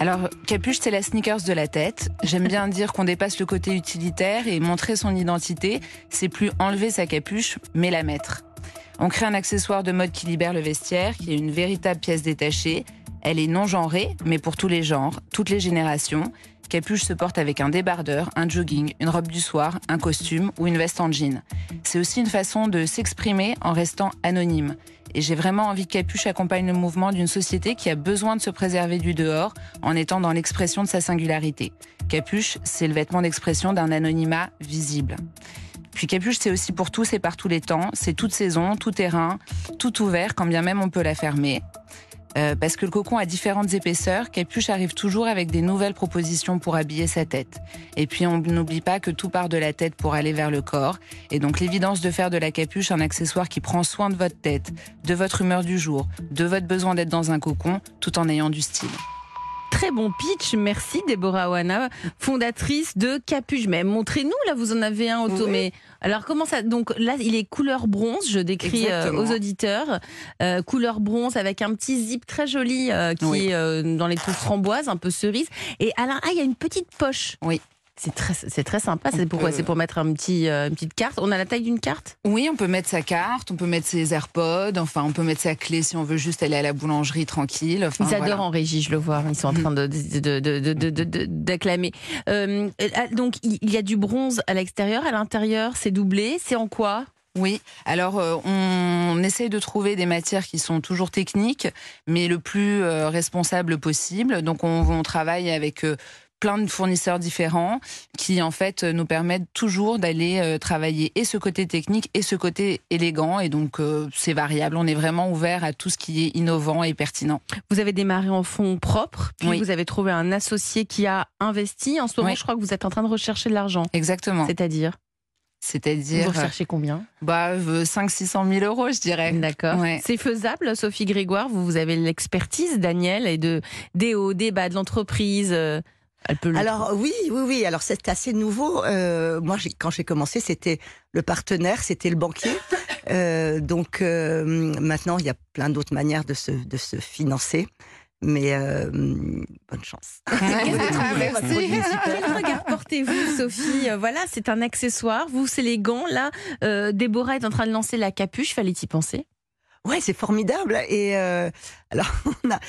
Alors, capuche, c'est la sneakers de la tête. J'aime bien dire qu'on dépasse le côté utilitaire et montrer son identité, c'est plus enlever sa capuche, mais la mettre. On crée un accessoire de mode qui libère le vestiaire, qui est une véritable pièce détachée. Elle est non genrée, mais pour tous les genres, toutes les générations. Capuche se porte avec un débardeur, un jogging, une robe du soir, un costume ou une veste en jean. C'est aussi une façon de s'exprimer en restant anonyme. Et j'ai vraiment envie que Capuche accompagne le mouvement d'une société qui a besoin de se préserver du dehors en étant dans l'expression de sa singularité. Capuche, c'est le vêtement d'expression d'un anonymat visible. Puis Capuche, c'est aussi pour tous et par tous les temps. C'est toute saison, tout terrain, tout ouvert, quand bien même on peut la fermer. Euh, parce que le cocon a différentes épaisseurs, Capuche arrive toujours avec des nouvelles propositions pour habiller sa tête. Et puis on n'oublie pas que tout part de la tête pour aller vers le corps. Et donc l'évidence de faire de la capuche un accessoire qui prend soin de votre tête, de votre humeur du jour, de votre besoin d'être dans un cocon, tout en ayant du style très bon pitch. Merci Déborah Oana, fondatrice de Capuche. Mais montrez-nous, là vous en avez un auto. Mais alors comment ça Donc là, il est couleur bronze. Je décris euh, aux auditeurs euh, couleur bronze avec un petit zip très joli euh, qui est dans les tons framboises, un peu cerise. Et Alain, ah, il y a une petite poche. Oui. C'est très, c'est très sympa. C'est pourquoi C'est pour mettre un petit, euh, une petite carte. On a la taille d'une carte? Oui, on peut mettre sa carte, on peut mettre ses AirPods, enfin, on peut mettre sa clé si on veut juste aller à la boulangerie tranquille. Enfin, Ils adorent en régie, je le vois. Ils sont en train de, d'acclamer. Euh, donc, il y a du bronze à l'extérieur, à l'intérieur, c'est doublé. C'est en quoi? Oui, alors euh, on, essaye de trouver des matières qui sont toujours techniques, mais le plus responsable possible. Donc on, on travaille avec plein de fournisseurs différents qui en fait nous permettent toujours d'aller euh, travailler et ce côté technique et ce côté élégant et donc euh, c'est variable. On est vraiment ouvert à tout ce qui est innovant et pertinent. Vous avez démarré en fonds propres, puis vous avez trouvé un associé qui a investi. En ce moment, je crois que vous êtes en train de rechercher de l'argent. Exactement. C'est-à-dire c'est-à-dire. Vous recherchez combien? Bah, 500-600 000 euros, je dirais. D'accord. C'est faisable, Sophie Grégoire? Vous, vous avez l'expertise, Daniel, et de, des hauts, des bas de l'entreprise. Alors oui, oui, oui. Alors c'est assez nouveau. Euh, moi, quand j'ai commencé, c'était le partenaire, c'était le banquier. Euh, donc euh, maintenant, il y a plein d'autres manières de se, de se financer. Mais bonne chance. Quel regard portez-vous, Sophie Voilà, c'est un accessoire. Vous, c'est les gants. Là, Déborah est en train de lancer la capuche. Fallait-y penser Ouais, c'est formidable. Et alors, on a,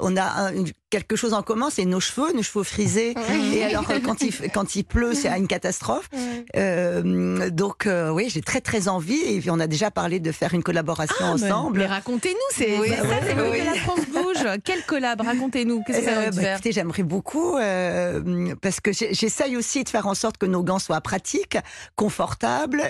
on a un, quelque chose en commun, c'est nos cheveux, nos cheveux frisés. Et alors quand il quand il pleut, c'est une catastrophe. Euh, donc euh, oui, j'ai très très envie et puis on a déjà parlé de faire une collaboration ah, ensemble. Mais, racontez-nous, c'est oui, ça, c'est que la France bouge. Quelle collab Racontez-nous. Qu'est-ce que ça va euh, bah, Écoutez, j'aimerais beaucoup euh, parce que j'essaye aussi de faire en sorte que nos gants soient pratiques, confortables,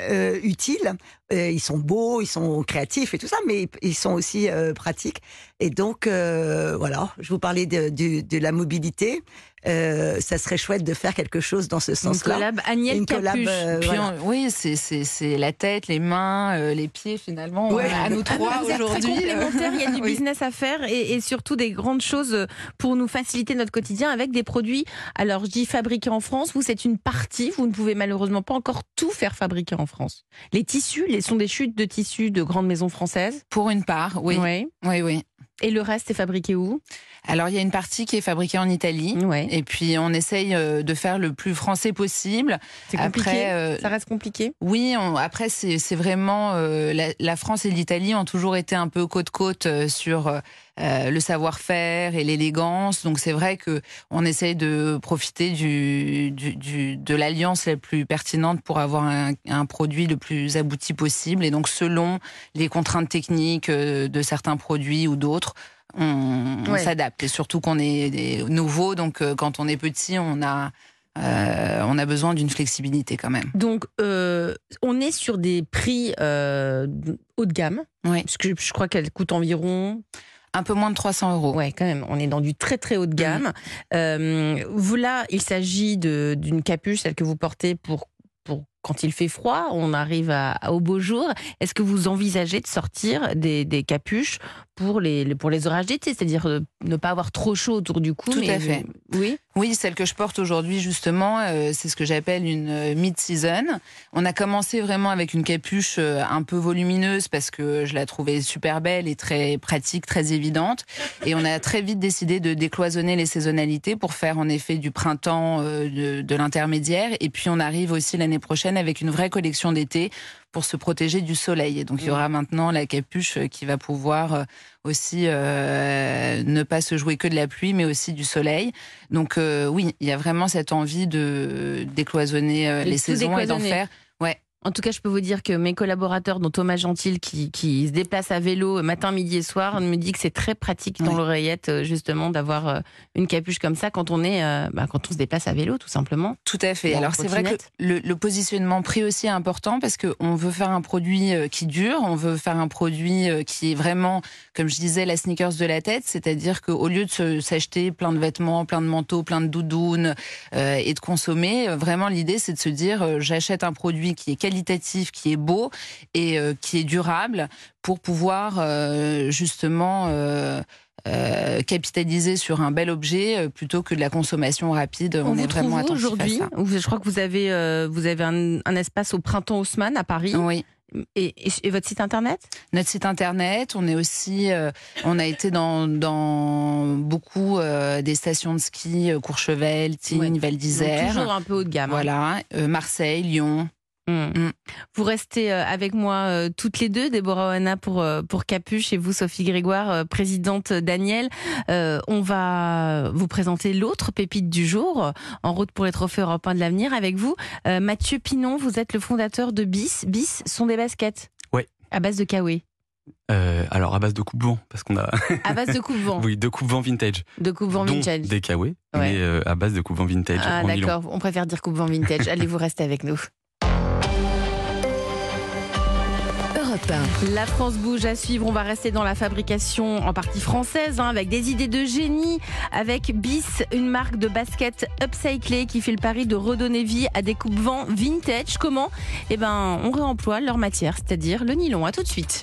euh, ils sont beaux, ils sont créatifs et tout ça, mais ils sont aussi pratiques. Et donc voilà, je vous parlais de de, la mobilité. Euh, ça serait chouette de faire quelque chose dans ce sens-là. Une collab Agnès Une Capuche. Euh, oui, c'est la tête, les mains, euh, les pieds finalement. À nous trois aujourd'hui. Il y a du business à faire et, et, surtout des grandes choses pour nous faciliter notre quotidien avec des produits. Alors je dis fabriqués en France. Vous c'est une partie. Vous ne pouvez malheureusement pas encore tout faire fabriquer en France. Les tissus, les sont des chutes de tissus de grandes maisons françaises. Pour une part, oui. Oui, oui. oui. Et le reste est fabriqué où? Alors il y a une partie qui est fabriquée en Italie. Et puis on essaye euh, de faire le plus français possible. C'est compliqué? Après, euh, ça reste compliqué? Oui. après c'est vraiment euh, la, France et l'Italie ont toujours été un peu côte côte sur le savoir-faire et l'élégance. Donc c'est vrai que on essaye de profiter du, du, de l'alliance la plus pertinente pour avoir un, un, produit le plus abouti possible. Et donc selon les contraintes techniques de certains produits ou d'autres on, s'adapte. Et surtout qu'on est nouveau, donc euh, quand on est petit, on a euh, on a besoin d'une flexibilité quand même. Donc, euh, on est sur des prix haut de gamme. Oui. Parce que je crois qu'elle coûte environ. Un peu moins de 300 euros. Ouais, quand même. On est dans du très très haut de gamme. Mhm. vous là, il s'agit d'une capuche, celle que vous portez pour pour quand il fait froid, on arrive à, au beau jour. Est-ce que vous envisagez de sortir des, capuches pour les, pour les orages d'été, c'est-à-dire euh, ne pas avoir trop chaud autour du cou Tout à fait. Oui. Oui, celle que je porte aujourd'hui, justement, euh, c'est ce que j'appelle une euh, mid-season. On a commencé vraiment avec une capuche euh, un peu volumineuse parce que je la trouvais super belle et très pratique, très évidente. Et on a très vite décidé de décloisonner les saisonnalités pour faire en effet du printemps, de, de l'intermédiaire. Et puis on arrive aussi l'année prochaine avec une vraie collection d'été pour se protéger du soleil. Et donc il y aura maintenant la capuche qui va pouvoir aussi euh, ne pas se jouer que de la pluie, mais aussi du soleil. Donc euh, oui, il y a vraiment cette envie de décloisonner euh, les saisons et d'en faire. En tout cas, je peux vous dire que mes collaborateurs, dont Thomas Gentil, qui, qui se déplace à vélo matin, midi et soir, me dit que c'est très pratique dans l'oreillette, euh, justement, d'avoir euh, une capuche comme ça quand on est, euh, bah, quand on se déplace à vélo, tout simplement. Tout à fait. Alors c'est vrai que le, le, positionnement prix aussi est important parce qu'on veut faire un produit qui dure, on veut faire un produit qui est vraiment, comme je disais, la sneakers de la tête, c'est-à-dire qu'au lieu de s'acheter plein de vêtements, plein de manteaux, plein de doudounes euh, et de consommer, vraiment l'idée c'est de se dire j'achète un produit qui est qualitatif qui est beau et euh, qui est durable pour pouvoir euh, justement euh, capitaliser sur un bel objet plutôt que de la consommation rapide. On, est vraiment aujourd'hui. Je crois que vous avez vous avez un, espace au printemps Haussmann à Paris. Oui. Et, votre site internet? Notre site internet, on est aussi, on a été dans, dans beaucoup des stations de ski, Courchevel, Tignes, Val d'Isère. Toujours un peu haut de gamme. Hein. Voilà, Marseille, Lyon. Mm. Mm. Vous restez euh, avec moi euh, toutes les deux, Déborah Oana pour, euh, pour Capuche et vous, Sophie Grégoire, présidente Daniel. on va vous présenter l'autre pépite du jour, en route pour les trophées européens de l'avenir avec vous. Mathieu Pinon, vous êtes le fondateur de BIS. BIS sont des baskets Oui. À base de kawaii alors à base de coupe-vent, parce qu'on a. à base de coupe-vent. oui, de coupe-vent vintage. De coupe-vent vintage. Des kawaii, mais à base de coupe-vent vintage. Ah d'accord, on préfère dire coupe-vent vintage. Allez, vous restez avec nous. La France bouge à suivre. On va rester dans la fabrication en partie française, hein, avec des idées de génie, avec BIS, une marque de basket upcyclée qui fait le pari de redonner vie à des coupes-vents vintage. Comment? Eh ben, on réemploie leur matière, c'est-à-dire le nylon. À tout de suite.